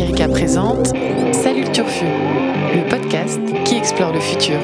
Erika présente Salut Turfu, le podcast qui explore le futur.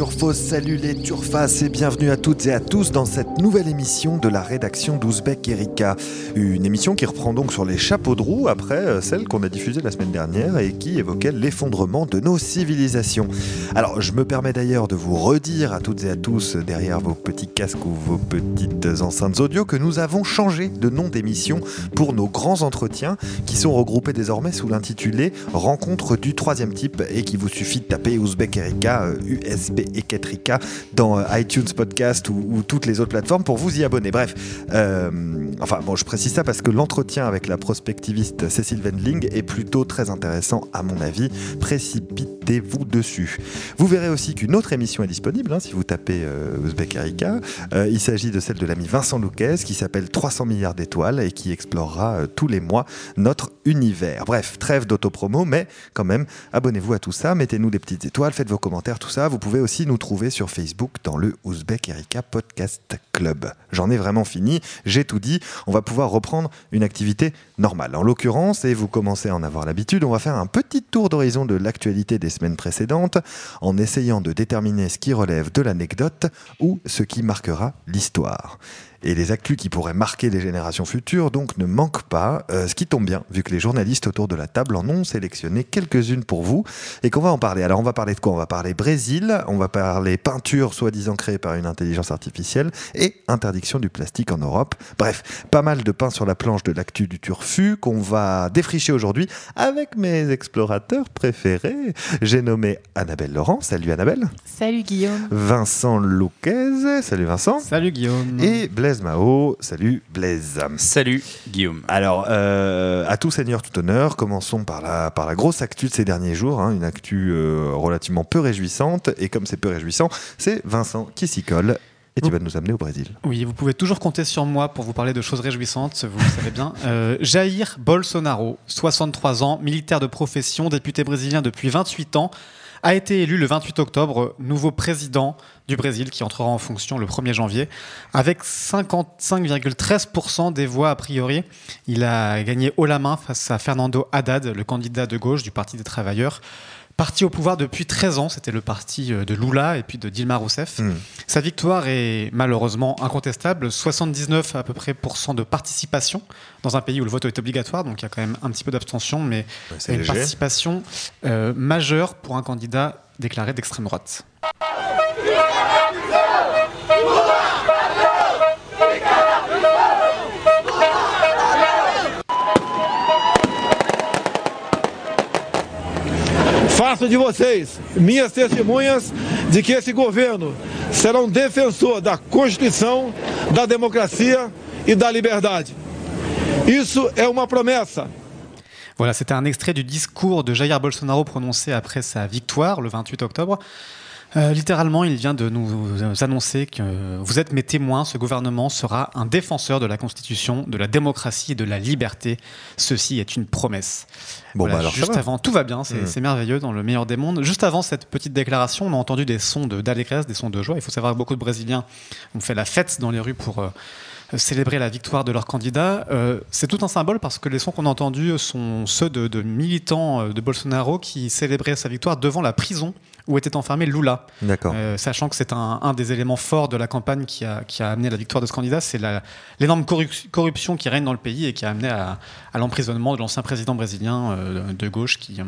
Turfos, salut les turfas et bienvenue à toutes et à tous dans cette nouvelle émission de la rédaction d'Ouzbek Erika. Une émission qui reprend donc sur les chapeaux de roue après euh, celle qu'on a diffusée la semaine dernière et qui évoquait l'effondrement de nos civilisations. Alors je me permets d'ailleurs de vous redire à toutes et à tous derrière vos petits casques ou vos petites enceintes audio que nous avons changé de nom d'émission pour nos grands entretiens qui sont regroupés désormais sous l'intitulé Rencontre du troisième type et qui vous suffit de taper Ouzbek Erika euh, USB et Ketrika dans euh, iTunes Podcast ou, ou, toutes les autres plateformes pour vous y abonner. Bref, euh, enfin bon, je précise ça parce que l'entretien avec la prospectiviste Cécile Wendling est plutôt très intéressant à mon avis. Précipitez-vous dessus. Vous verrez aussi qu'une autre émission est disponible hein, si vous tapez euh, Uzbek Erika. Euh, il s'agit de celle de l'ami Vincent Louquez qui s'appelle 300 milliards d'étoiles et qui explorera euh, tous les mois notre univers. Bref, trêve d'autopromo, mais quand même, abonnez-vous à tout ça, mettez-nous des petites étoiles, faites vos commentaires, tout ça. Vous pouvez aussi nous trouver sur Facebook dans le Ouzbek Erika Podcast Club. J'en ai vraiment fini, j'ai tout dit. On va pouvoir reprendre une activité normale. En l'occurrence, et vous commencez à en avoir l'habitude, on va faire un petit tour d'horizon de l'actualité des semaines précédentes en essayant de déterminer ce qui relève de l'anecdote ou ce qui marquera l'histoire. Et les actus qui pourraient marquer les générations futures donc ne manquent pas, euh, ce qui tombe bien, vu que les journalistes autour de la table en ont sélectionné quelques-unes pour vous et qu'on va en parler. Alors on va parler de quoi? On va parler Brésil, on va parler peinture soi-disant créée par une intelligence artificielle et interdiction du plastique en Europe. Bref, pas mal de pain sur la planche de l'actu du turfu qu'on va défricher aujourd'hui avec mes explorateurs préférés. J'ai nommé Annabelle Laurent. Salut Annabelle. Salut Guillaume. Vincent Louquez. Salut Vincent. Salut Guillaume. Et Blaise Mao. Salut Blaise. Salut Guillaume. Alors, euh, à tout seigneur, tout honneur, commençons par la, par la grosse actu de ces derniers jours, hein, une actu euh, relativement peu réjouissante. Et comme c'est peu réjouissant, c'est Vincent qui s'y colle. Et tu vas nous amener au Brésil. Oui, vous pouvez toujours compter sur moi pour vous parler de choses réjouissantes, vous le savez bien. Euh, Jair Bolsonaro, 63 ans, militaire de profession, député brésilien depuis 28 ans, a été élu le 28 octobre nouveau président du Brésil qui entrera en fonction le 1er janvier avec 55,13% des voix a priori. Il a gagné haut la main face à Fernando Haddad, le candidat de gauche du Parti des travailleurs. Parti au pouvoir depuis 13 ans, c'était le parti de Lula et puis de Dilma Rousseff. Mmh. Sa victoire est malheureusement incontestable, 79 à peu près de participation dans un pays où le vote est obligatoire, donc il y a quand même un petit peu d'abstention, mais Ouais, c'est une léger. participation euh, majeure pour un candidat déclaré d'extrême droite. Faço de vocês minhas testemunhas de que esse governo será um defensor da Constituição, da democracia e da liberdade. Isso é uma promessa. Voilà, c'était un extrait du discours de Jair Bolsonaro prononcé après sa victoire le 28 octobre. Euh, littéralement, il vient de nous annoncer que vous êtes mes témoins, ce gouvernement sera un défenseur de la Constitution, de la démocratie et de la liberté. Ceci est une promesse. Bon, Voilà, bah alors juste va. avant, tout va bien, c'est Mm. c'est merveilleux dans le meilleur des mondes. Juste avant cette petite déclaration, on a entendu des sons de- d'allégresse, des sons de joie. Il faut savoir que beaucoup de Brésiliens ont fait la fête dans les rues pour euh, célébrer la victoire de leur candidat. Euh, c'est tout un symbole parce que les sons qu'on a entendus sont ceux de, de militants euh, de Bolsonaro qui célébraient sa victoire devant la prison où était enfermé Lula. D'accord. Euh, sachant que c'est un, un des éléments forts de la campagne qui a, qui a amené la victoire de ce candidat, c'est l'énorme corrup- corruption qui règne dans le pays et qui a amené à, à l'emprisonnement de l'ancien président brésilien euh, de gauche qui, euh,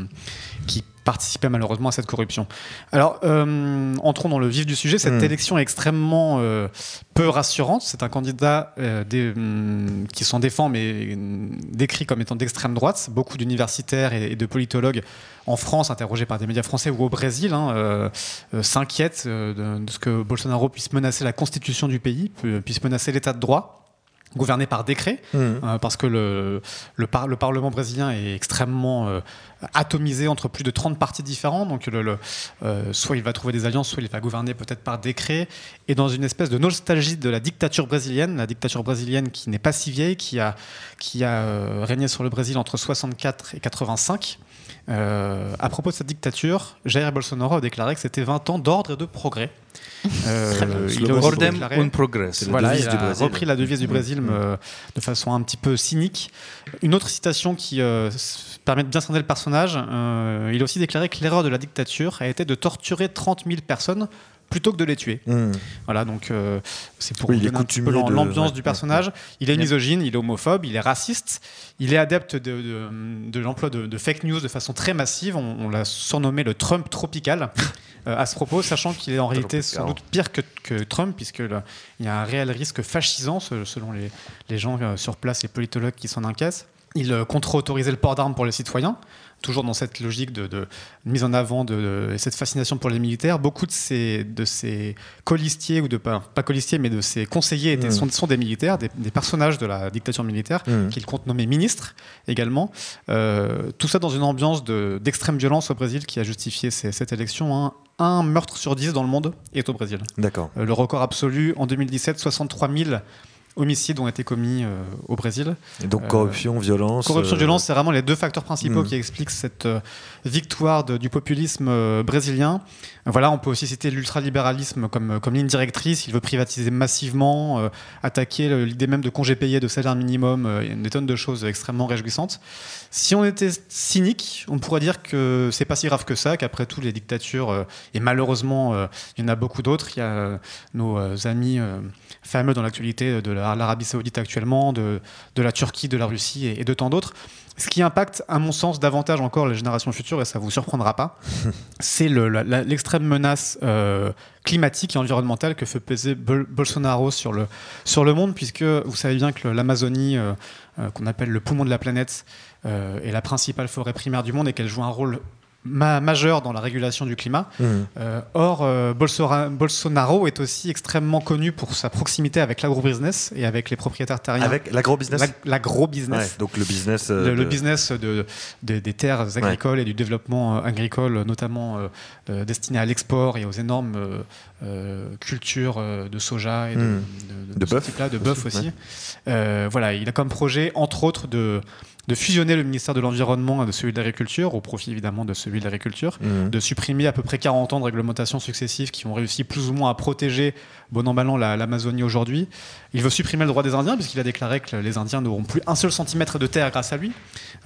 qui participait malheureusement à cette corruption. Alors, euh, entrons dans le vif du sujet. Cette Mm. élection est extrêmement euh, peu rassurante. C'est un candidat euh, des- hum, qui s'en défend, mais hum, décrit comme étant d'extrême droite. Beaucoup d'universitaires et, et de politologues en France, interrogés par des médias français ou au Brésil, hein, s'inquiètent de, de ce que Bolsonaro puisse menacer la constitution du pays, pu- puisse menacer l'état de droit. Gouverné par décret, mmh. euh, parce que le, le, le, Parlement brésilien est extrêmement euh, atomisé entre plus de 30 partis différents. Donc, le, euh, soit il va trouver des alliances, soit il va gouverner peut-être par décret. Et dans une espèce de nostalgie de la dictature brésilienne, la dictature brésilienne qui n'est pas si vieille, qui a, qui a régné sur le Brésil entre 64 et 85. à propos de cette dictature, Jair Bolsonaro a déclaré que c'était 20 ans d'ordre et de progrès. Euh, il a progress. Voilà, il a repris la devise du Brésil mm. euh, de façon un petit peu cynique. Une autre citation qui euh, permet de bien cerner le personnage, il a aussi déclaré que l'erreur de la dictature a été de torturer 30 000 personnes plutôt que de les tuer. Hmm. Voilà, donc euh, c'est pour donner un peu l'ambiance du personnage. Il est misogyne, il est homophobe, il est raciste, il est adepte de, de, l'emploi de, fake news de façon très massive. On, l'a surnommé le Trump tropical euh, à ce propos, sachant qu'il est en réalité sans doute pire que, que Trump, puisqu'il y a un réel risque fascisant selon les, les gens euh, sur place, les politologues qui s'en inquiètent. Il contre-autorisait le port d'armes pour les citoyens toujours dans cette logique de, mise en avant de, cette fascination pour les militaires, beaucoup de ces, de ces colistiers, ou de pas, pas colistiers, mais de ces conseillers étaient, mmh. sont, des militaires, des, personnages de la dictature militaire, mmh. qu'il compte nommer ministres également. Euh, tout ça dans une ambiance d'extrême violence au Brésil qui a justifié cette élection. Hein. Un meurtre sur dix dans le monde est au Brésil. D'accord. Euh, le record absolu en 2017, 63 000 homicides ont été commis euh, au Brésil. Et donc corruption, violence. Corruption, violence, c'est vraiment les deux facteurs principaux mmh. qui expliquent cette victoire du populisme brésilien. Voilà, on peut aussi citer l'ultralibéralisme comme, comme ligne directrice. Il veut privatiser massivement, euh, attaquer l'idée même de congés payés, de salaire minimum, euh, des tonnes de choses extrêmement réjouissantes. Si on était cynique, on pourrait dire que c'est pas si grave que ça, qu'après tout, les dictatures, euh, et malheureusement, il y en a beaucoup d'autres. Il y a nos amis fameux dans l'actualité de l'Arabie Saoudite actuellement, de, de, la Turquie, de la Russie et de tant d'autres. Ce qui impacte, à mon sens, davantage encore les générations futures, et ça ne vous surprendra pas, c'est l'extrême menace euh, climatique et environnementale que fait peser Bolsonaro sur le, sur le monde, puisque vous savez bien que l'Amazonie, euh, euh, qu'on appelle le poumon de la planète, est la principale forêt primaire du monde et qu'elle joue un rôle majeur dans la régulation du climat. Mmh. Euh, or, euh, Bolsonaro est aussi extrêmement connu pour sa proximité avec l'agro-business et avec les propriétaires terriens. Avec l'agro-business L'agro-business. donc le business... Euh, le, business de, des terres agricoles et du développement agricole, notamment destiné à l'export et aux énormes cultures de soja et de, mmh. de, bœuf. de bœuf aussi. voilà, il a comme projet, entre autres, de de fusionner le ministère de l'Environnement et de celui de l'Agriculture, au profit évidemment de celui de l'Agriculture, mmh. de supprimer à peu près 40 ans de réglementations successives qui ont réussi plus ou moins à protéger, bon an, mal an, l'Amazonie aujourd'hui. Il veut supprimer le droit des Indiens, puisqu'il a déclaré que les Indiens n'auront plus un seul centimètre de terre grâce à lui.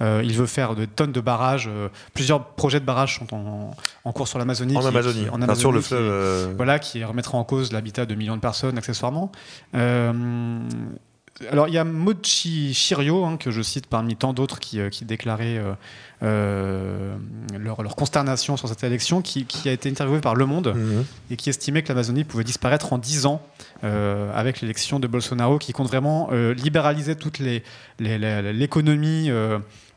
Euh, il veut faire de tonnes de barrages. Euh, plusieurs projets de barrages sont en, cours sur l'Amazonie. En, Amazonie, en Amazonie. sur le fleuve. Euh, voilà, qui remettra en cause l'habitat de millions de personnes, accessoirement alors, il y a Mochi Shirio, hein, que je cite parmi tant d'autres qui, euh, déclaraient euh, euh, leur, consternation sur cette élection, qui, a été interviewé par Le Monde mhm. et qui estimait que l'Amazonie pouvait disparaître en 10 ans avec l'élection de Bolsonaro, qui compte vraiment libéraliser toute l'économie.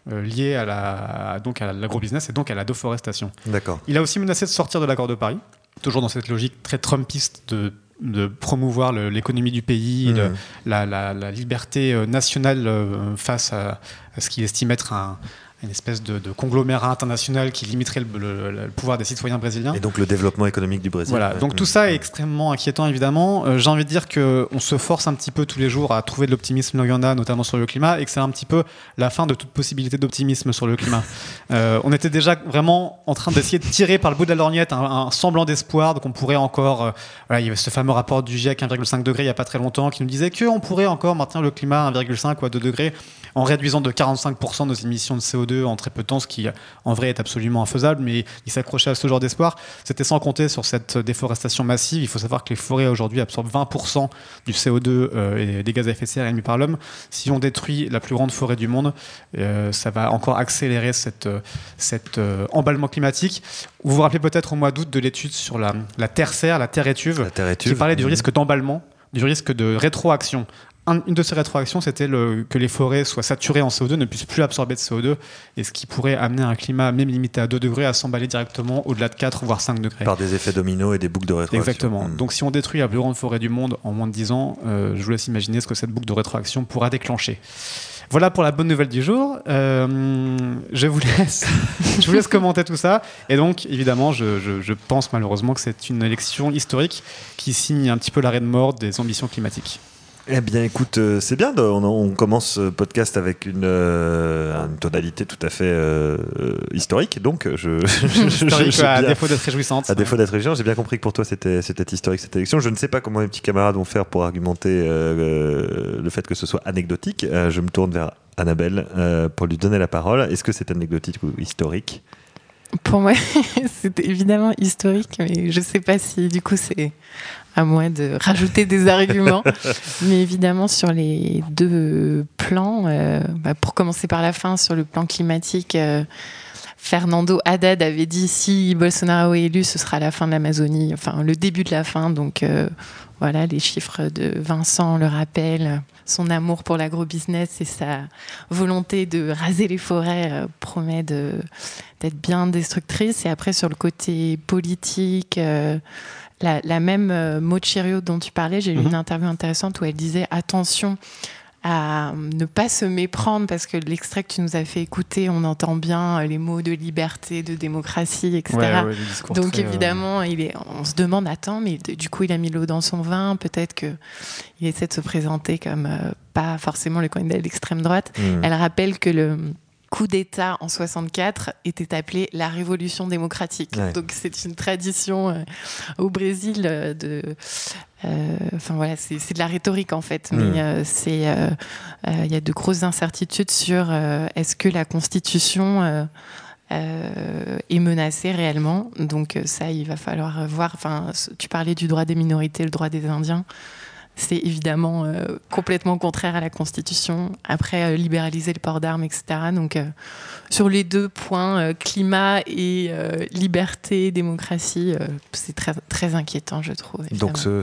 liée à la donc à l'agrobusiness et donc à la déforestation. D'accord. Il a aussi menacé de sortir de l'accord de Paris, toujours dans cette logique très trumpiste de de promouvoir l'économie du pays, mmh. la, liberté euh, nationale euh, face à, à ce qu'il estime être un, une espèce de, conglomérat international qui limiterait le, pouvoir des citoyens brésiliens. Et donc le développement économique du Brésil. Voilà, donc tout ça est extrêmement inquiétant évidemment. Euh, j'ai envie de dire qu'on se force un petit peu tous les jours à trouver de l'optimisme là il y en a, notamment sur le climat, et que c'est un petit peu la fin de toute possibilité d'optimisme sur le climat. Euh, on était déjà vraiment en train d'essayer de tirer par le bout de la lorgnette un, semblant d'espoir, donc on pourrait encore... Euh, voilà, il y avait ce fameux rapport du GIEC 1,5 degré il n'y a pas très longtemps qui nous disait qu'on pourrait encore maintenir le climat à 1,5 ou à 2 degrés en réduisant de 45% nos émissions de CO2 en très peu de temps, ce qui en vrai est absolument infaisable, mais il s'accrochait à ce genre d'espoir. C'était sans compter sur cette déforestation massive. Il faut savoir que les forêts aujourd'hui absorbent 20% du CO2 euh, et des gaz à effet de serre émis par l'homme. Si on détruit la plus grande forêt du monde, euh, ça va encore accélérer cet euh, emballement climatique. Vous vous rappelez peut-être au mois d'août de l'étude sur la, terre-serre, la terre étuve, qui parlait du risque d'emballement du risque de rétroaction une de ces rétroactions, c'était que les forêts soient saturées en CO2, ne puissent plus absorber de CO2, et ce qui pourrait amener un climat, même limité à 2 degrés, à s'emballer directement au-delà de 4 voire 5 degrés. Par des effets dominos et des boucles de rétroaction. Exactement. Hmm. Donc si on détruit la plus grande forêt du monde en moins de 10 ans, euh, je vous laisse imaginer ce que cette boucle de rétroaction pourra déclencher. Voilà pour la bonne nouvelle du jour. Euh, je, vous laisse, je vous laisse commenter tout ça. Et donc, évidemment, je, je pense malheureusement que c'est une élection historique qui signe un petit peu l'arrêt de mort des ambitions climatiques. Eh bien, écoute, euh, c'est bien. on, commence ce podcast avec une, euh, tonalité tout à fait euh, historique. Donc, je, je, à défaut d'être réjouissante. À défaut d'être réjouissante, j'ai bien compris que pour toi, c'était historique cette élection. Je ne sais pas comment mes petits camarades vont faire pour argumenter le fait que ce soit anecdotique. je me tourne vers Annabelle pour lui donner la parole. Est-ce que c'est anecdotique ou historique? Pour moi, c'est évidemment historique, mais je ne sais pas si du coup c'est à moi de rajouter des arguments. Mais évidemment, sur les deux plans, euh, bah, pour commencer par la fin, sur le plan climatique, euh, Fernando Haddad avait dit si Bolsonaro est élu, ce sera la fin de l'Amazonie, enfin le début de la fin. Donc euh, voilà, les chiffres de Vincent le rappellent. Son amour pour l'agrobusiness et sa volonté de raser les forêts promet d'être bien destructrice. Et après, sur le côté politique, la, même euh, Mochirio dont tu parlais, j'ai lu une mhm. interview intéressante où elle disait attention à ne pas se méprendre parce que l'extrait que tu nous as fait écouter, on entend bien euh, les mots de liberté, de démocratie, etc. Donc euh, évidemment, il est, on se demande, attends, mais du coup, il a mis l'eau dans son vin. Peut-être que il essaie de se présenter comme pas forcément le candidat de l'extrême droite. Mhm. Elle rappelle que le coup d'État en 64 était appelé la révolution démocratique. Donc c'est une tradition euh, au Brésil euh, de... Euh, enfin voilà, c'est de la rhétorique en fait, mais hmm. c'est il y a de grosses incertitudes sur est-ce que la Constitution est menacée réellement. Donc ça, il va falloir voir. Enfin, tu parlais du droit des minorités, le droit des Indiens c'est évidemment euh, complètement contraire à la Constitution. Après, euh, libéraliser le port d'armes, etc. Donc, euh, sur les deux points, climat et liberté, démocratie, c'est très, très inquiétant, je trouve. Donc, ce,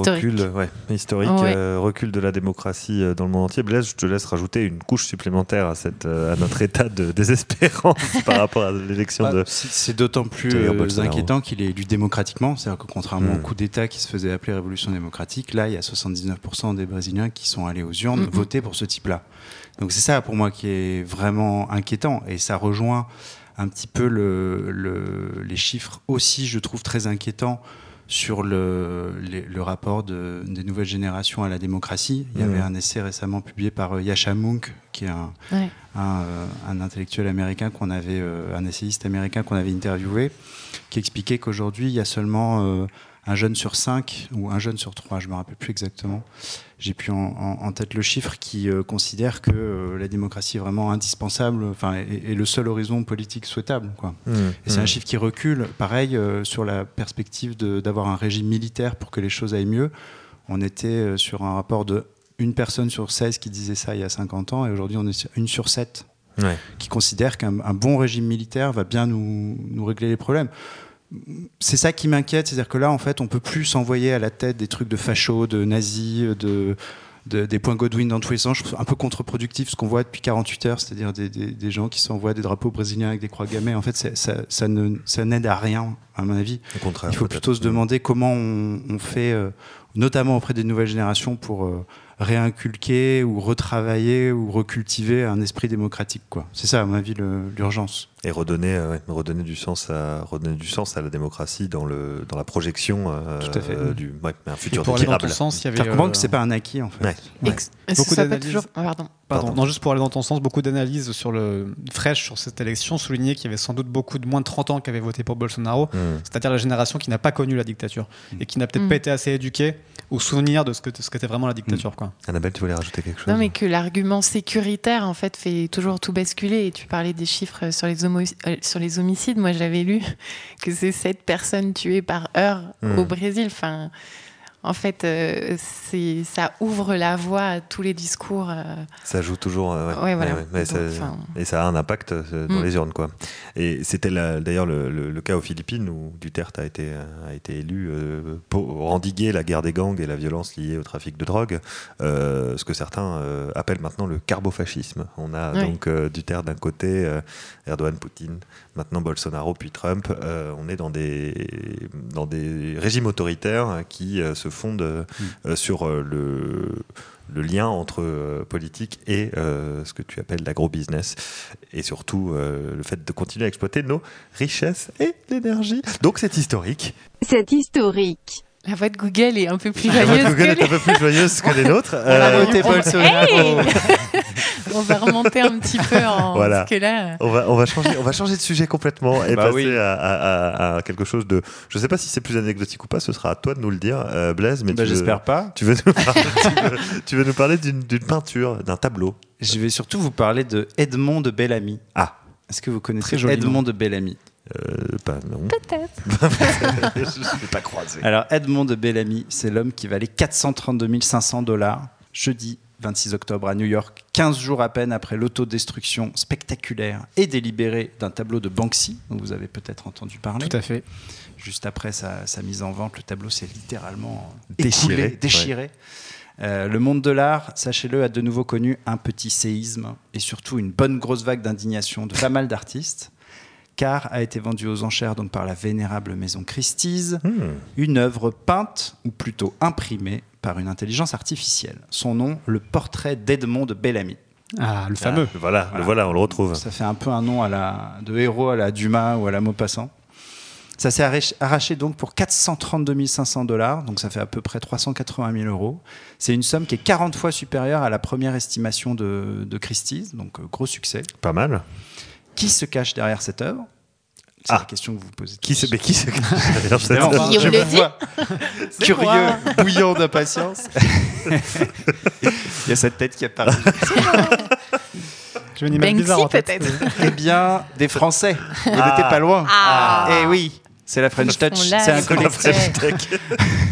recul ouais, historique, recul de la démocratie dans le monde entier. Blaise, je te laisse rajouter une couche supplémentaire à, cette, à notre état de désespérance par rapport à l'élection bah, de. C'est d'autant plus inquiétant qu'il est élu démocratiquement. C'est-à-dire que contrairement hmm. au coup d'État qui se faisait appeler révolution démocratique, là, il y a 79% des Brésiliens qui sont allés aux urnes voter pour ce type-là. Donc c'est ça pour moi qui est vraiment inquiétant. Et ça rejoint un petit peu les chiffres aussi, je trouve, très inquiétants sur le, le rapport de, des nouvelles générations à la démocratie. Il y avait un essai récemment publié par euh, Yasha Munk, qui est un, euh, un, intellectuel américain qu'on avait, euh, un essayiste américain qu'on avait interviewé, qui expliquait qu'aujourd'hui, il y a seulement un jeune sur cinq ou un jeune sur trois, je me rappelle plus exactement. J'ai plus en, tête le chiffre qui euh, considère que euh, la démocratie est vraiment indispensable, enfin, est, le seul horizon politique souhaitable. Quoi. Mmh, et c'est un mmh. chiffre qui recule. Pareil euh, sur la perspective d'avoir un régime militaire pour que les choses aillent mieux. On était sur un rapport de une personne sur 16 qui disait ça il y a 50 ans, et aujourd'hui on est sur une sur 7 qui considère qu'un bon régime militaire va bien nous, nous régler les problèmes c'est ça qui m'inquiète, c'est-à-dire que là, en fait, on peut plus s'envoyer à la tête des trucs de fachos, de nazis, de, des points Godwin dans tous les sens. un peu contre-productif ce qu'on voit depuis 48 heures, c'est-à-dire des, gens qui s'envoient des drapeaux brésiliens avec des croix gammées. En fait, ça, ça n'aide à rien, à mon avis. Au contraire, Il faut plutôt se demander comment on, fait, euh, notamment auprès des nouvelles générations, pour euh, réinculquer ou retravailler ou recultiver un esprit démocratique. Quoi. C'est ça, à mon avis, l'urgence. Et redonner, euh, redonner, du sens à, redonner du sens à la démocratie dans, le, dans la projection euh, Tout à fait. Euh, du un futur pour durable. Dans sens, il y avait, que c'est pas un acquis en fait. Beaucoup d'analyses. Ah, pardon. Pardon. Non, juste pour aller dans ton sens, beaucoup d'analyses sur le fraîche sur cette élection soulignaient qu'il y avait sans doute beaucoup de moins de 30 ans qui avaient voté pour Bolsonaro, hmm. c'est-à-dire la génération qui n'a pas connu la dictature et qui n'a peut-être hmm. pas été assez éduquée au souvenir de ce que ce qu'était vraiment la dictature. Hmm. Quoi. Annabelle, tu voulais rajouter quelque chose Non, mais que l'argument sécuritaire en fait fait toujours tout basculer. Et tu parlais des chiffres sur les euh, sur les homicides, moi j'avais lu que c'est 7 personnes tuées par heure au hmm. Brésil. Enfin, en fait, euh, ça ouvre la voie à tous les discours. Euh. Ça joue toujours. ouais. voilà. et ça a un impact dans mm. les urnes, quoi. Et c'était d'ailleurs le, cas aux Philippines où Duterte a été, a été élu pour endiguer la guerre des gangs et la violence liée au trafic de drogue, ce que certains appellent maintenant le carbofascisme. On a donc Duterte d'un côté, Erdogan, Poutine, maintenant Bolsonaro, puis Trump. on est dans des, dans des régimes autoritaires qui se fonde euh, mm. euh, sur euh, le, le lien entre politique et ce que tu appelles l'agro-business et surtout le fait de continuer à exploiter nos richesses et l'énergie. Donc c'est historique. C'est historique. La voix de Google est un peu plus joyeuse. La voix de Google est un peu plus joyeuse que les nôtres. on va remonter un petit peu en voilà. que là... on, va, on, va changer, on va changer de sujet complètement et bah passer à, quelque chose de. Je ne sais pas si c'est plus anecdotique ou pas, ce sera à toi de nous le dire, euh, Blaise. Mais bah, j'espère pas. Tu veux nous parler, tu veux, nous parler d'une peinture, d'un tableau. Je vais surtout vous parler de Edmond de Bellamy. Ah. Est-ce que vous connaissez Edmond de Bellamy? Euh, pas, non. Peut-être. je ne vais pas croiser. Alors, Edmond de Bellamy, c'est l'homme qui valait 432 500 dollars jeudi 26 octobre à New York, 15 jours à peine après l'autodestruction spectaculaire et délibérée d'un tableau de Banksy, dont vous avez peut-être entendu parler. Tout à fait. Juste après sa, mise en vente, le tableau s'est littéralement déchiré. déchiré. Euh, le monde de l'art, sachez-le, a de nouveau connu un petit séisme et surtout une bonne grosse vague d'indignation de pas mal d'artistes car a été vendu aux enchères donc par la vénérable maison Christie's, hmm. une œuvre peinte, ou plutôt imprimée, par une intelligence artificielle. Son nom, le portrait d'Edmond de Bellamy. Ah, le fameux. Ah, voilà, Le voilà, on le retrouve. Ça fait un peu un nom à la, de héros à la Dumas ou à la Maupassant. Ça s'est arraché donc pour 432 500 dollars, donc ça fait à peu près 380 000 euros. C'est une somme qui est 40 fois supérieure à la première estimation de, de Christie's, donc euh, gros succès. Pas mal. Qui se cache derrière cette œuvre? C'est ah. la question que vous posez. Qui se, mais qui se cache derrière cette œuvre? Je me vois curieux, bouillant d'impatience. Il y a cette tête qui apparaît. Banksy peut-être. Eh bien, des Français. Vous ah. n'étiez pas loin. Ah. Eh oui. C'est la French Touch. C'est un collectif. La French Tech.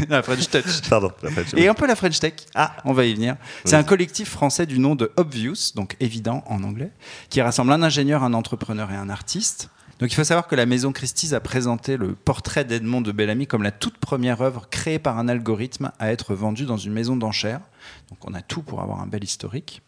la French Touch. Pardon. La French Et un peu la French Tech. Ah, on va y venir. C'est un collectif français du nom de Obvious, donc évident en anglais, qui rassemble un ingénieur, un entrepreneur et un artiste. Donc il faut savoir que la maison Christie's a présenté le portrait d'Edmond de Bellamy comme la toute première œuvre créée par un algorithme à être vendue dans une maison d'enchères. Donc on a tout pour avoir un bel historique.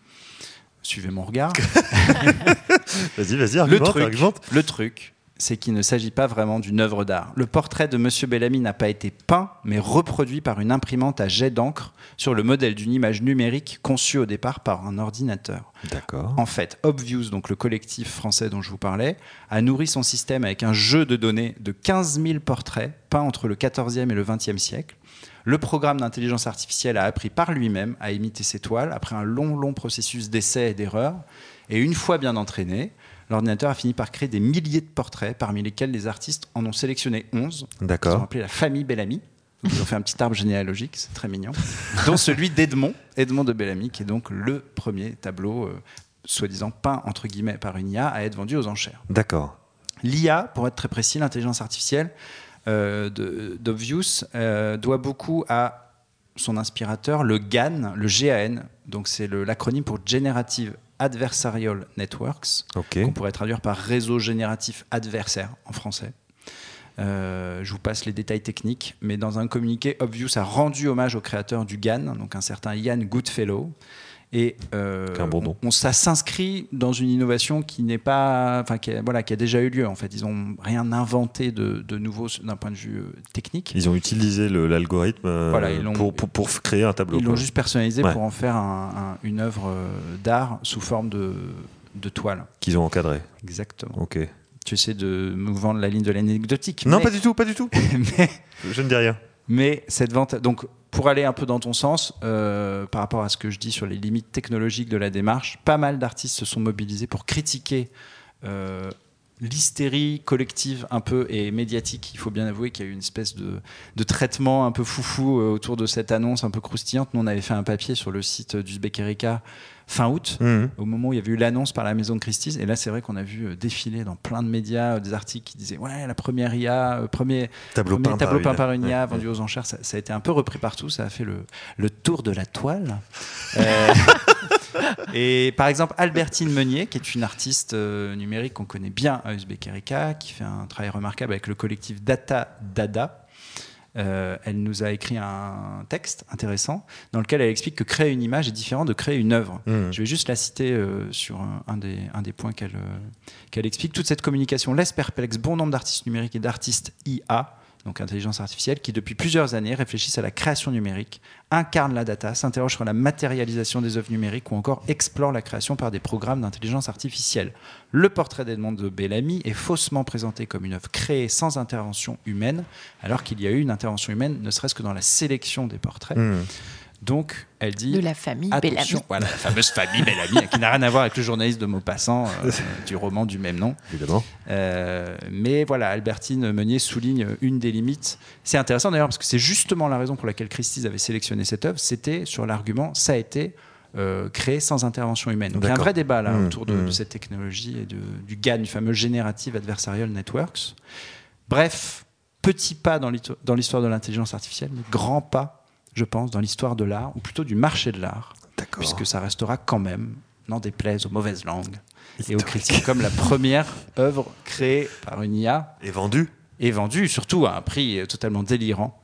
Suivez mon regard. vas-y, vas-y, argumente, le truc, Le truc, c'est qu'il ne s'agit pas vraiment d'une œuvre d'art. Le portrait de Monsieur Bellamy n'a pas été peint, mais reproduit par une imprimante à jet d'encre sur le modèle d'une image numérique conçue au départ par un ordinateur. D'accord. En fait, Obvious, donc le collectif français dont je vous parlais, a nourri son système avec un jeu de données de 15 000 portraits peints entre le 14e et le 20e siècle. Le programme d'intelligence artificielle a appris par lui-même à imiter ces toiles après un long, long processus d'essais et d'erreurs. Et une fois bien entraîné, l'ordinateur a fini par créer des milliers de portraits, parmi lesquels les artistes en ont sélectionné 11. D'accord. Ils ont appelé la famille Bellamy. ils ont fait un petit arbre généalogique, c'est très mignon. dont celui d'Edmond, Edmond de Bellamy, qui est donc le premier tableau, euh, soi-disant peint entre guillemets par une IA, à être vendu aux enchères. D'accord. L'IA, pour être très précis, l'intelligence artificielle euh, d'Obvious, euh, doit beaucoup à son inspirateur, le GAN, le GAN. Donc c'est l'acronyme pour Generative Adversarial Networks, qu'on pourrait traduire par réseau génératif adversaire en français. Euh, je vous passe les détails techniques, mais dans un communiqué, Obvious a rendu hommage au créateur du GAN, donc un certain Ian Goodfellow, et euh, on, ça s'inscrit dans une innovation qui n'est pas, enfin, qui a, voilà, qui a déjà eu lieu. En fait, ils n'ont rien inventé de, de nouveau d'un point de vue euh, technique. Ils ont utilisé l'algorithme euh, pour, pour, pour, créer un tableau. Ils l'ont juste personnalisé pour en faire une œuvre d'art sous forme de, de toile. Qu'ils ont encadré. Exactement. Ok. Tu essaies de me vendre la ligne de l'anecdotique. Non, pas du tout, pas du tout. mais, je ne dis rien. Mais cette vente, donc pour aller un peu dans ton sens, euh, par rapport à ce que je dis sur les limites technologiques de la démarche, pas mal d'artistes se sont mobilisés pour critiquer euh, l'hystérie collective un peu et médiatique. Il faut bien avouer qu'il y a eu une espèce de, de, traitement un peu foufou autour de cette annonce un peu croustillante. Nous, on avait fait un papier sur le site d'Uzbek Erika fin août, mhm. au moment où il y avait eu l'annonce par la maison de Christie's. Et là, c'est vrai qu'on a vu euh, défiler dans plein de médias euh, des articles qui disaient Ouais, la première IA, euh, premier tableau, peint, par une IA vendu aux enchères. Ça, a été un peu repris partout. Ça a fait le, le tour de la toile. et par exemple, Albertine Meunier, qui est une artiste numérique qu'on connaît bien à Uzbek Erika, qui fait un travail remarquable avec le collectif Data Dada euh, elle nous a écrit un texte intéressant dans lequel elle explique que créer une image est différent de créer une œuvre. Mmh. Je vais juste la citer euh, sur un, des, un, des, points qu'elle euh, qu'elle explique. Toute cette communication laisse perplexe bon nombre d'artistes numériques et d'artistes IA donc intelligence artificielle, qui depuis plusieurs années réfléchissent à la création numérique, incarnent la data, s'interrogent sur la matérialisation des œuvres numériques ou encore explorent la création par des programmes d'intelligence artificielle. Le portrait d'Edmond de Bellamy est faussement présenté comme une œuvre créée sans intervention humaine, alors qu'il y a eu une intervention humaine, ne serait-ce que dans la sélection des portraits. Mmh. Donc, elle dit. De la famille Bellamy. Voilà, la fameuse famille Bellamy, qui n'a rien à voir avec le journaliste de Maupassant euh, du roman du même nom. Évidemment. Euh, mais voilà, Albertine Meunier souligne une des limites. C'est intéressant d'ailleurs, parce que c'est justement la raison pour laquelle Christie's avait sélectionné cette œuvre. C'était sur l'argument, ça a été. Euh, créé sans intervention humaine. Donc il y a un vrai débat là mmh, autour de, mmh. cette technologie et de, du GAN, du fameux Generative Adversarial Networks. Bref, petit pas dans l'histoire de l'intelligence artificielle, mais grand pas je pense, dans l'histoire de l'art, ou plutôt du marché de l'art, puisque ça restera quand même, n'en déplaise aux mauvaises langues et aux critiques, comme la première œuvre créée par une IA. Et vendue. Et vendue, surtout à un prix totalement délirant.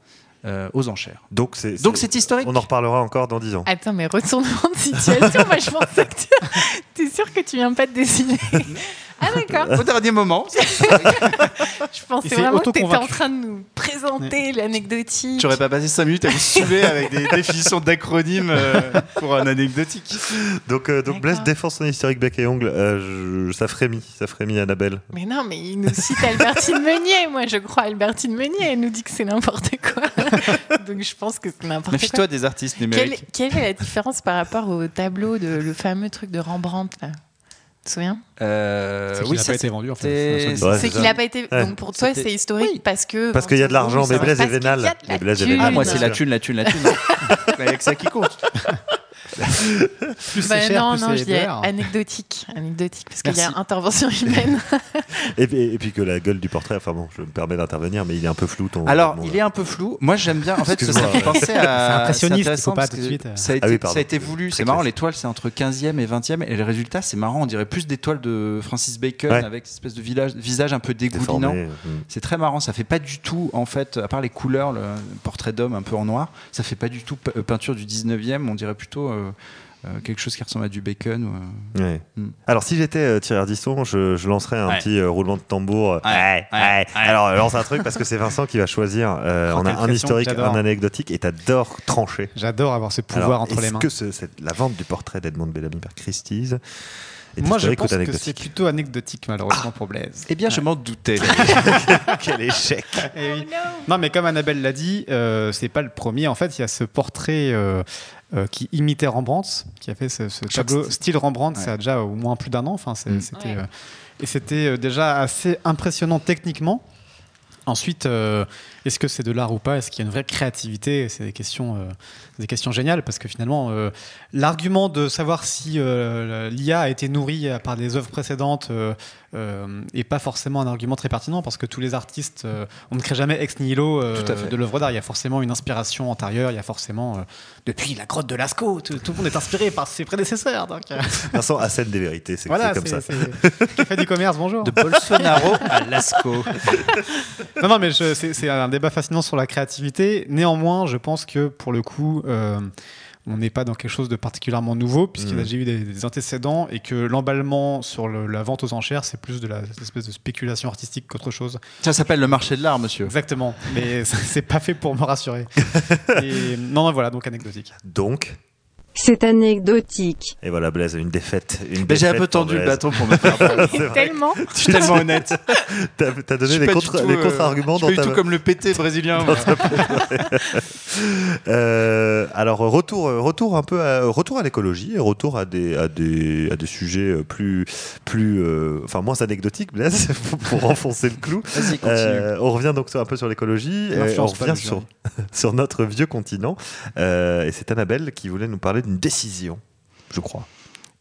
Euh, aux enchères. Donc c'est donc c'est historique. On en reparlera encore dans 10 ans. Attends, mais retournement de situation. moi, je pensais que tu es sûr que tu viens pas de dessiner. Ah d'accord. Au dernier moment. je pensais vraiment que tu étais en train de nous présenter l'anecdotique. J'aurais pas passé 5 minutes à vous suivre avec des définitions d'acronymes euh, pour un anecdotique. Donc, euh, donc Blaise défend son historique bec et ongle. Euh, ça frémit, ça frémit Annabelle. Mais non, mais il nous cite Albertine Meunier. Moi, je crois Albertine Meunier. Elle nous dit que c'est n'importe quoi. donc je pense que c'est n'importe quoi. Méfie-toi des artistes numériques. Quelle, quelle, est la différence par rapport au tableau de le fameux truc de Rembrandt là? Te souviens? Euh, C'est qu'il n'a pas été vendu en fait. C'est qu'il n'a pas été. Donc pour toi, c'est historique parce que. Parce qu'il y a de l'argent, mais Blaise est vénal. Ah, moi, c'est la thune, la thune, la thune. Il n'y a que ça qui compte. Plus bah cher, non, plus non, je dis anecdotique, anecdotique, parce qu'il y a intervention humaine. et, puis, et, puis, que la gueule du portrait, enfin bon, je me permets d'intervenir, mais il est un peu flou. Ton, Alors, il est un peu flou. Moi, j'aime bien. En fait, ça fait penser à. C'est impressionniste, faut pas tout de suite. Ça a été, ah ça a été voulu. C'est marrant, l'étoile, c'est entre 15e et 20e, et le résultat, c'est marrant. On dirait plus d'étoiles de Francis Bacon avec cette espèce de village, visage un peu dégoulinant. Hmm. C'est très marrant. Ça fait pas du tout, en fait, à part les couleurs, le portrait d'homme un peu en noir, ça fait pas du tout peinture du 19e. On dirait plutôt euh, euh, quelque chose qui ressemble à du bacon. Euh, hmm. Alors, si j'étais euh, tireur d'histoire, je, je, lancerais un petit roulement de tambour. Alors, lance un truc parce que c'est Vincent qui va choisir. on a un historique, un anecdotique, et t'adores trancher. J'adore avoir ce pouvoir entre les mains. Est-ce que c'est la vente du portrait d'Edmond Bellamy par Christie's moi, je pense que c'est plutôt anecdotique, malheureusement, pour Blaise. Eh bien, je m'en doutais. Quel échec. Eh oh, non. mais comme Annabelle l'a dit, euh, c'est pas le premier. En fait, il y a ce portrait euh, qui imitait Rembrandt, qui a fait ce, tableau style Rembrandt, ça a déjà au moins plus d'un an. Enfin, mm. c'était, euh, et c'était euh, déjà assez impressionnant techniquement. Ensuite, est-ce que c'est de l'art ou pas? Est-ce qu'il y a une vraie créativité? C'est des questions, des questions géniales parce que finalement, l'argument de savoir si l'IA a été nourrie par des œuvres précédentes euh, et pas forcément un argument très pertinent parce que tous les artistes, euh, on ne crée jamais ex nihilo euh, de l'œuvre d'art. Il y a forcément une inspiration antérieure, il y a forcément, depuis la grotte de Lascaux, tout, le monde est inspiré par ses prédécesseurs. Donc, Vincent, à scène des vérités, c'est voilà, comme ça. fait du commerce, bonjour. De Bolsonaro à Lascaux. non, non, mais c'est un débat fascinant sur la créativité. Néanmoins, je pense que pour le coup, on n'est pas dans quelque chose de particulièrement nouveau, puisqu'il a mm. déjà eu des, antécédents et que l'emballement sur la vente aux enchères, c'est plus de la espèce de spéculation artistique qu'autre chose. Ça s'appelle le marché de l'art, monsieur. Exactement, mais c'est pas fait pour me rassurer. et, non, voilà, donc anecdotique. Donc C'est anecdotique. Et voilà, Blaise, une défaite. Une J'ai un peu tendu le bâton pour me faire Tellement. Je suis tellement honnête. T'as as donné les, contre, les contre-arguments dans ta... tout comme le PT brésilien. euh, alors, retour, retour un peu à, retour à l'écologie, retour à des, à, des, à des sujets plus, plus euh, enfin, moins anecdotiques, Blaise, pour enfoncer le clou. Euh, on revient donc un peu sur l'écologie. On revient sur, sur notre vieux continent. Euh, et c'est Annabelle qui voulait nous parler d'une décision, je crois.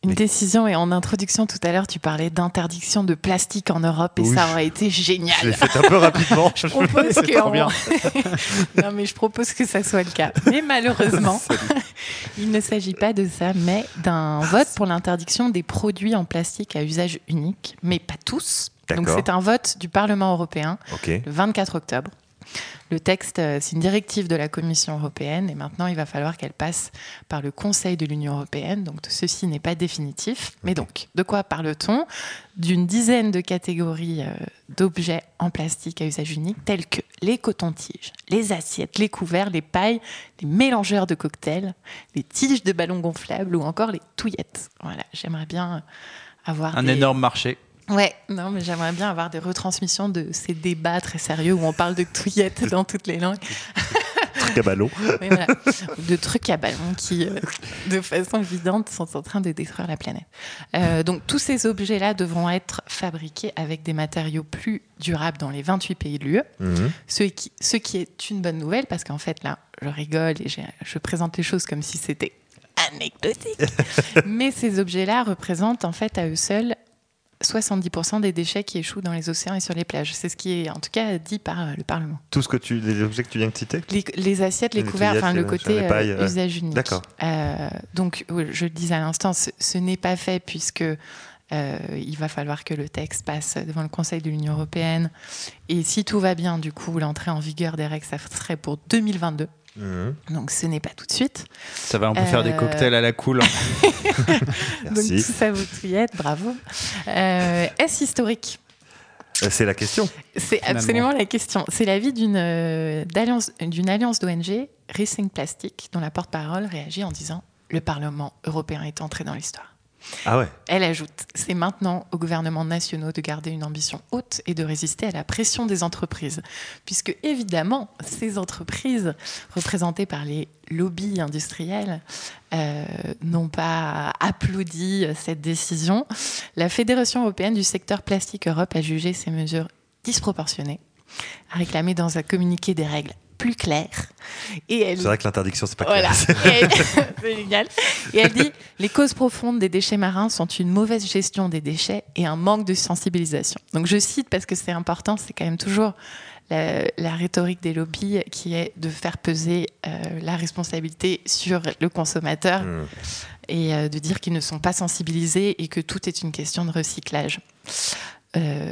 Une décision, et en introduction tout à l'heure, tu parlais d'interdiction de plastique en Europe, et ça aurait été génial. Je l'ai fait un peu rapidement. je propose que non, mais je propose que ça soit le cas. Mais malheureusement, il ne s'agit pas de ça, mais d'un vote pour l'interdiction des produits en plastique à usage unique, mais pas tous. Donc c'est un vote du Parlement européen le 24 octobre. Le texte, euh, c'est une directive de la Commission européenne et maintenant il va falloir qu'elle passe par le Conseil de l'Union européenne. Donc ceci n'est pas définitif. Mais donc, de quoi parle-t-on? D'une dizaine de catégories euh, d'objets en plastique à usage unique tels que les cotons-tiges, les assiettes, les couverts, les pailles, les mélangeurs de cocktails, les tiges de ballons gonflables ou encore les touillettes. Voilà, j'aimerais bien avoir un énorme marché. Ouais, non, mais j'aimerais bien avoir des retransmissions de ces débats très sérieux où on parle de touillettes dans toutes les langues. trucs à ballon. De trucs à ballon qui, euh, de façon évidente, sont en train de détruire la planète. Euh, donc, tous ces objets-là devront être fabriqués avec des matériaux plus durables dans les 28 pays de l'UE, mhm. ce, qui, ce qui est une bonne nouvelle parce qu'en fait, là, je rigole et je présente les choses comme si c'était anecdotique. Mais ces objets-là représentent en fait à eux seuls 70% des déchets qui échouent dans les océans et sur les plages. C'est ce qui est en tout cas dit par euh, le Parlement. Tout ce que tu, les objets que tu viens de citer les, assiettes, les, couverts, enfin le côté euh, usage unique. D'accord. Euh, donc, je le disais à l'instant, ce, n'est pas fait puisque il va falloir que le texte passe devant le Conseil de l'Union européenne. Et si tout va bien, du coup, l'entrée en vigueur des règles, ça serait pour 2022. Mhm. Donc ce n'est pas tout de suite. Ça va, on peut faire des cocktails à la cool. Donc tout ça vous touillette, bravo. Euh, est-ce historique? Euh, c'est la question. C'est absolument la question. C'est l'avis d'une euh, d'une alliance d'ONG, Racing Plastic, dont la porte-parole réagit en disant Le Parlement européen est entré dans l'histoire. Ah. Elle ajoute C'est maintenant aux gouvernements nationaux de garder une ambition haute et de résister à la pression des entreprises. Puisque, évidemment, ces entreprises, représentées par les lobbies industriels, euh, n'ont pas applaudi cette décision. La Fédération européenne du secteur plastique Europe a jugé ces mesures disproportionnées, a réclamé dans un communiqué des règles plus clair. Et elle... C'est vrai que l'interdiction, c'est pas clair. c'est génial. Et elle dit les causes profondes des déchets marins sont une mauvaise gestion des déchets et un manque de sensibilisation. Donc je cite parce que c'est important, c'est quand même toujours la, rhétorique des lobbies qui est de faire peser euh, la responsabilité sur le consommateur hmm. et euh, de dire qu'ils ne sont pas sensibilisés et que tout est une question de recyclage. Euh,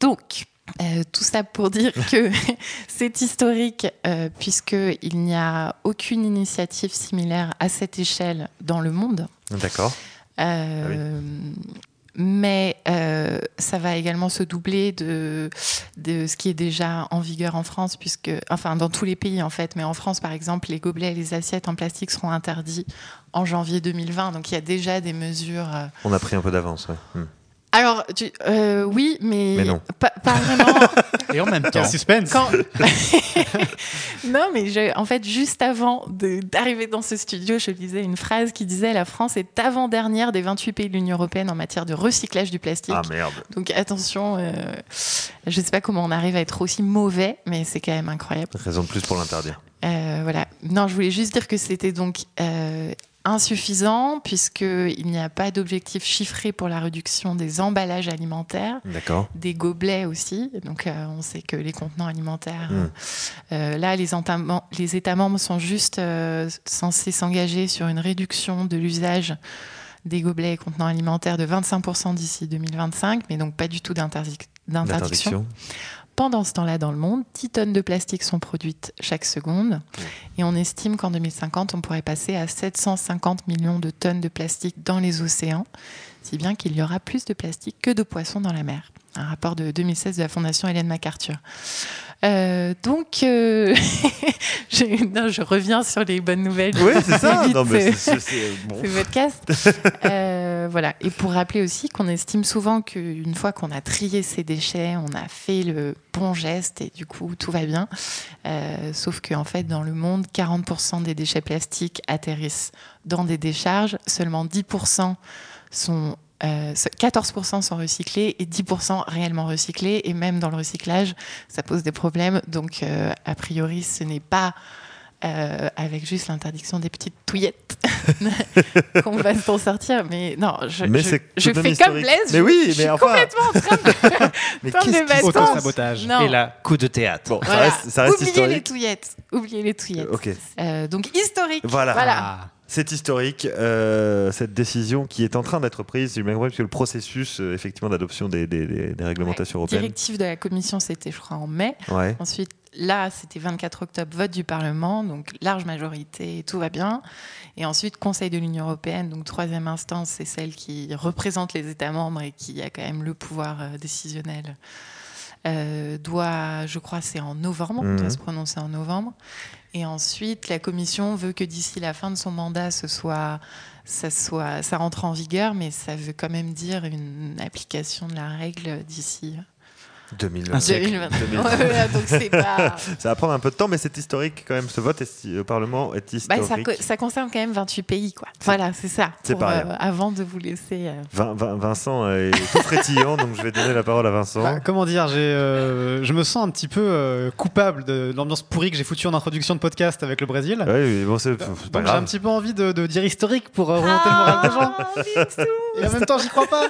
donc, euh, tout ça pour dire que c'est historique euh, puisqu'il n'y a aucune initiative similaire à cette échelle dans le monde. D'accord. Euh, ah mais ça va également se doubler de, de ce qui est déjà en vigueur en France, puisque, enfin dans tous les pays en fait, mais en France par exemple, les gobelets et les assiettes en plastique seront interdits en janvier 2020. Donc il y a déjà des mesures. On a pris un peu d'avance, oui. Hmm. Alors, euh, oui, mais, non. Pas, vraiment. Et en même temps. suspense. non, mais en fait, juste avant d'arriver dans ce studio, je lisais une phrase qui disait La France est avant-dernière des 28 pays de l'Union européenne en matière de recyclage du plastique. Ah merde. Donc attention, euh, je ne sais pas comment on arrive à être aussi mauvais, mais c'est quand même incroyable. Raison de plus pour l'interdire. Euh, voilà. Non, je voulais juste dire que c'était donc insuffisant puisqu'il n'y a pas d'objectif chiffré pour la réduction des emballages alimentaires, des gobelets aussi. Donc euh, on sait que les contenants alimentaires, hmm. euh, là les, les, États membres sont juste euh, censés s'engager sur une réduction de l'usage des gobelets et contenants alimentaires de 25% d'ici 2025, mais donc pas du tout d'interdiction. Pendant ce temps-là, dans le monde, 10 tonnes de plastique sont produites chaque seconde. Et on estime qu'en 2050, on pourrait passer à 750 millions de tonnes de plastique dans les océans, si bien qu'il y aura plus de plastique que de poissons dans la mer. Un rapport de 2016 de la Fondation Hélène MacArthur. Euh, donc, euh, je, non, je reviens sur les bonnes nouvelles. Oui, c'est ça. c'est bon. podcast. euh, voilà. Et pour rappeler aussi qu'on estime souvent qu'une fois qu'on a trié ses déchets, on a fait le bon geste et du coup tout va bien. Euh, sauf qu'en fait, dans le monde, 40% des déchets plastiques atterrissent dans des décharges, seulement 10% sont 14% euh, sont recyclés et 10% réellement recyclés. Et même dans le recyclage, ça pose des problèmes. Donc, euh, a priori, ce n'est pas euh, avec juste l'interdiction des petites touillettes qu'on va s'en sortir. Mais non, je, je, fais comme Blaise. Mais oui, je, mais suis complètement en train de, mais qu'est-ce sabotage Et là, coup de théâtre. Bon, ça reste, ça reste Oubliez les touillettes. Oubliez les touillettes. Ok. donc historique. Voilà. voilà. C'est historique, euh, cette décision qui est en train d'être prise, même que le processus euh, effectivement d'adoption des, des, réglementations européennes. Directive de la Commission, c'était je crois en mai. Ouais. Ensuite, là, c'était 24 octobre, vote du Parlement, donc large majorité, tout va bien. Et ensuite, Conseil de l'Union européenne, donc troisième instance, c'est celle qui représente les États membres et qui a quand même le pouvoir euh, décisionnel. doit, je crois, c'est en novembre, mmh. doit se prononcer en novembre. Et ensuite, la commission veut que d'ici la fin de son mandat, ce soit, ça, ça rentre en vigueur, mais ça veut quand même dire une application de la règle d'ici 2020. ça va prendre un peu de temps, mais c'est historique quand même. Ce vote au Parlement est bah, historique. ça, concerne quand même 28 pays, quoi. Voilà, c'est ça. C'est pas euh, avant de vous laisser. Euh, Vincent est tout frétillant, donc je vais donner la parole à Vincent. Bah, comment dire, euh, je me sens un petit peu coupable de l'ambiance pourrie que j'ai foutue en introduction de podcast avec le Brésil. Oui, bon, c'est pas J'ai un petit peu envie de, dire historique pour remonter le moral des gens. Ah, Et en même temps, j'y crois pas.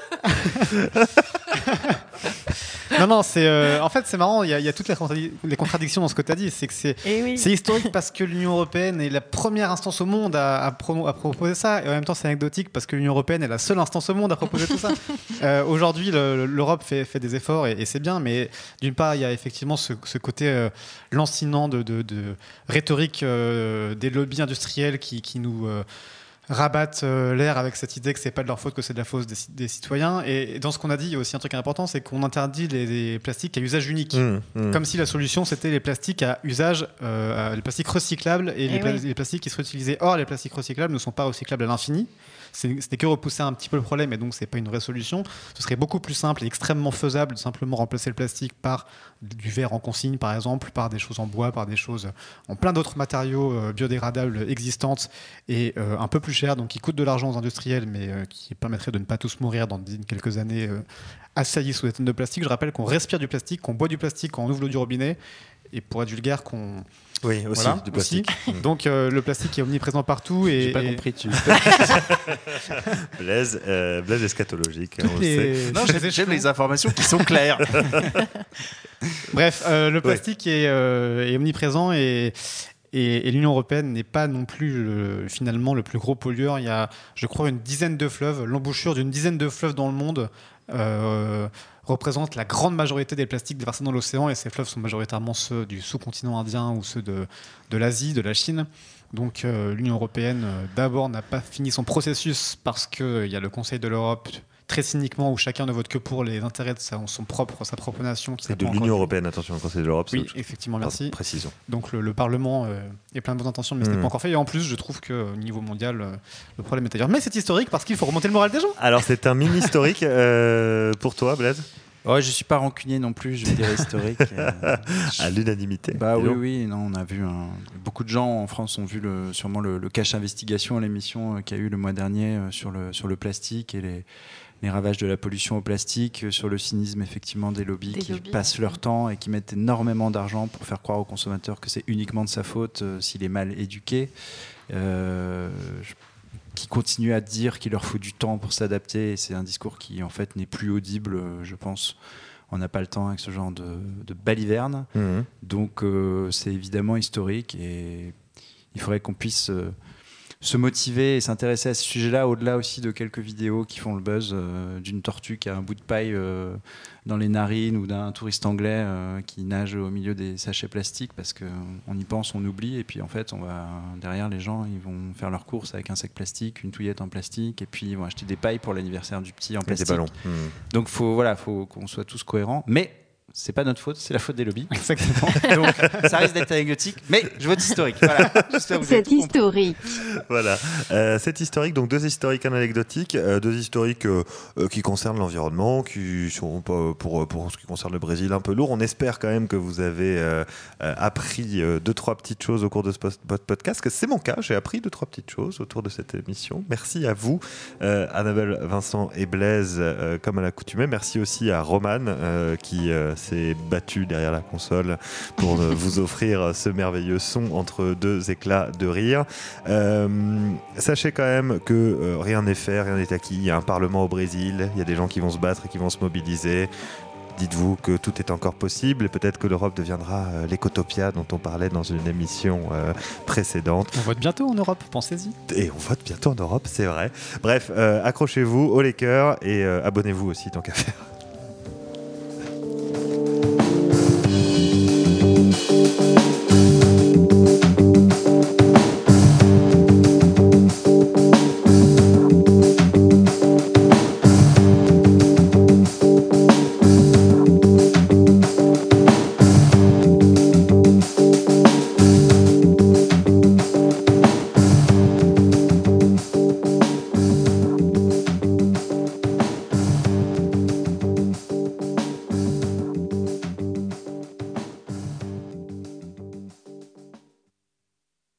non, non, c'est euh, en fait c'est marrant. Il y, a toutes les, contradictions dans ce que tu as dit. C'est que c'est eh historique parce que l'Union européenne est la première instance au monde à, proposer ça, et en même temps c'est anecdotique parce que l'Union européenne est la seule instance au monde à proposer tout ça. Euh, aujourd'hui, l'Europe fait, fait, des efforts et, c'est bien, mais d'une part il y a effectivement ce, côté euh, lancinant de, rhétorique des lobbies industriels qui, qui nous rabattent euh, l'air avec cette idée que c'est pas de leur faute, que c'est de la faute des, citoyens. Et, dans ce qu'on a dit, il y a aussi un truc important, c'est qu'on interdit les, plastiques à usage unique. Mmh, mmh. Comme si la solution c'était les plastiques à usage, euh, les plastiques recyclables et, les, eh les, plastiques qui seraient utilisés. Or, les plastiques recyclables ne sont pas recyclables à l'infini ce n'est que repousser un petit peu le problème et donc c'est pas une vraie solution. Ce serait beaucoup plus simple et extrêmement faisable de simplement remplacer le plastique par du verre en consigne par exemple, par des choses en bois, par des choses en plein d'autres matériaux euh, biodégradables existantes et euh, un peu plus chers, donc qui coûtent de l'argent aux industriels mais euh, qui permettraient de ne pas tous mourir dans quelques années assaillis sous des tonnes de plastique. Je rappelle qu'on respire du plastique, qu'on boit du plastique quand on ouvre l'eau du robinet et pour être vulgaire qu'on oui, aussi, du plastique. Donc euh, le plastique est omniprésent partout. et J'ai pas compris. Tu... Blaise, euh, Blaise eschatologique. Hein, non, j'aime les informations qui sont claires. Bref, euh, le plastique est, est, omniprésent et, et, l'Union européenne n'est pas non plus finalement le plus gros pollueur. Il y a, je crois, une dizaine de fleuves, l'embouchure d'une dizaine de fleuves dans le monde représente la grande majorité des plastiques déversés dans l'océan et ces fleuves sont majoritairement ceux du sous-continent indien ou ceux de, de l'Asie, de la Chine. Donc euh, l'Union européenne, euh, d'abord, n'a pas fini son processus parce qu'il euh, y a le Conseil de l'Europe très cyniquement où chacun ne vote que pour les intérêts de sa, son propre, sa propre nation. C'est de l'Union européenne, attention, le Conseil de l'Europe. Oui, effectivement, merci. Précision. Donc le, Parlement euh, est plein de bonnes intentions, mais ce n'est hmm. pas encore fait. Et en plus, je trouve qu'au niveau mondial, euh, le problème est ailleurs. Mais c'est historique parce qu'il faut remonter le moral des gens. Alors c'est un mini historique euh, pour toi, Blaise? Ouais, je suis pas rancunier non plus, je vais dire historique. à l'unanimité. Bah oui, oui, non, on a vu beaucoup de gens en France ont vu le, sûrement le, le cache investigation, l'émission qu'il y a eu le mois dernier sur le sur le plastique et les les ravages de la pollution au plastique, euh, sur le cynisme effectivement des lobbies qui passent leur temps et qui mettent énormément d'argent pour faire croire au consommateur que c'est uniquement de sa faute euh, s'il est mal éduqué. Euh, qui continuent à dire qu'il leur faut du temps pour s'adapter. C'est un discours qui en fait n'est plus audible, je pense. On n'a pas le temps avec ce genre de, de baliverne. Mmh. Donc c'est évidemment historique et il faudrait qu'on puisse se motiver et s'intéresser à ce sujet-là, au-delà aussi de quelques vidéos qui font le buzz euh, d'une tortue qui a un bout de paille euh, dans les narines ou d'un touriste anglais euh, qui nage au milieu des sachets plastiques parce qu'on y pense, on oublie et puis en fait, on va derrière les gens, ils vont faire leurs courses avec un sac plastique, une touillette en plastique et puis ils vont acheter des pailles pour l'anniversaire du petit en plastique. Des ballons. Donc faut voilà, faut qu'on soit tous cohérents, mais c'est pas notre faute, c'est la faute des lobbies. Exactement. Donc, ça risque d'être anecdotique, mais je vote historique. Voilà. C'est historique. voilà. Euh, c'est historique, donc deux historiques anecdotiques, euh, deux historiques euh, euh, qui concernent l'environnement, qui sont pour, pour, pour, ce qui concerne le Brésil un peu lourd. On espère quand même que vous avez appris deux, trois petites choses au cours de ce podcast, que c'est mon cas, j'ai appris deux, trois petites choses autour de cette émission. Merci à vous, Annabelle, Vincent et Blaise, comme à l'accoutumée. Merci aussi à Roman, qui s'est battu derrière la console pour euh, vous offrir ce merveilleux son entre deux éclats de rire. Euh, sachez quand même que euh, rien n'est fait, rien n'est acquis. Il y a un parlement au Brésil, il y a des gens qui vont se battre et qui vont se mobiliser. Dites-vous que tout est encore possible et peut-être que l'Europe deviendra l'écotopia dont on parlait dans une émission précédente. On vote bientôt en Europe, pensez-y. Et on vote bientôt en Europe, c'est vrai. Bref, accrochez-vous, au les cœurs et abonnez-vous aussi tant qu'à faire.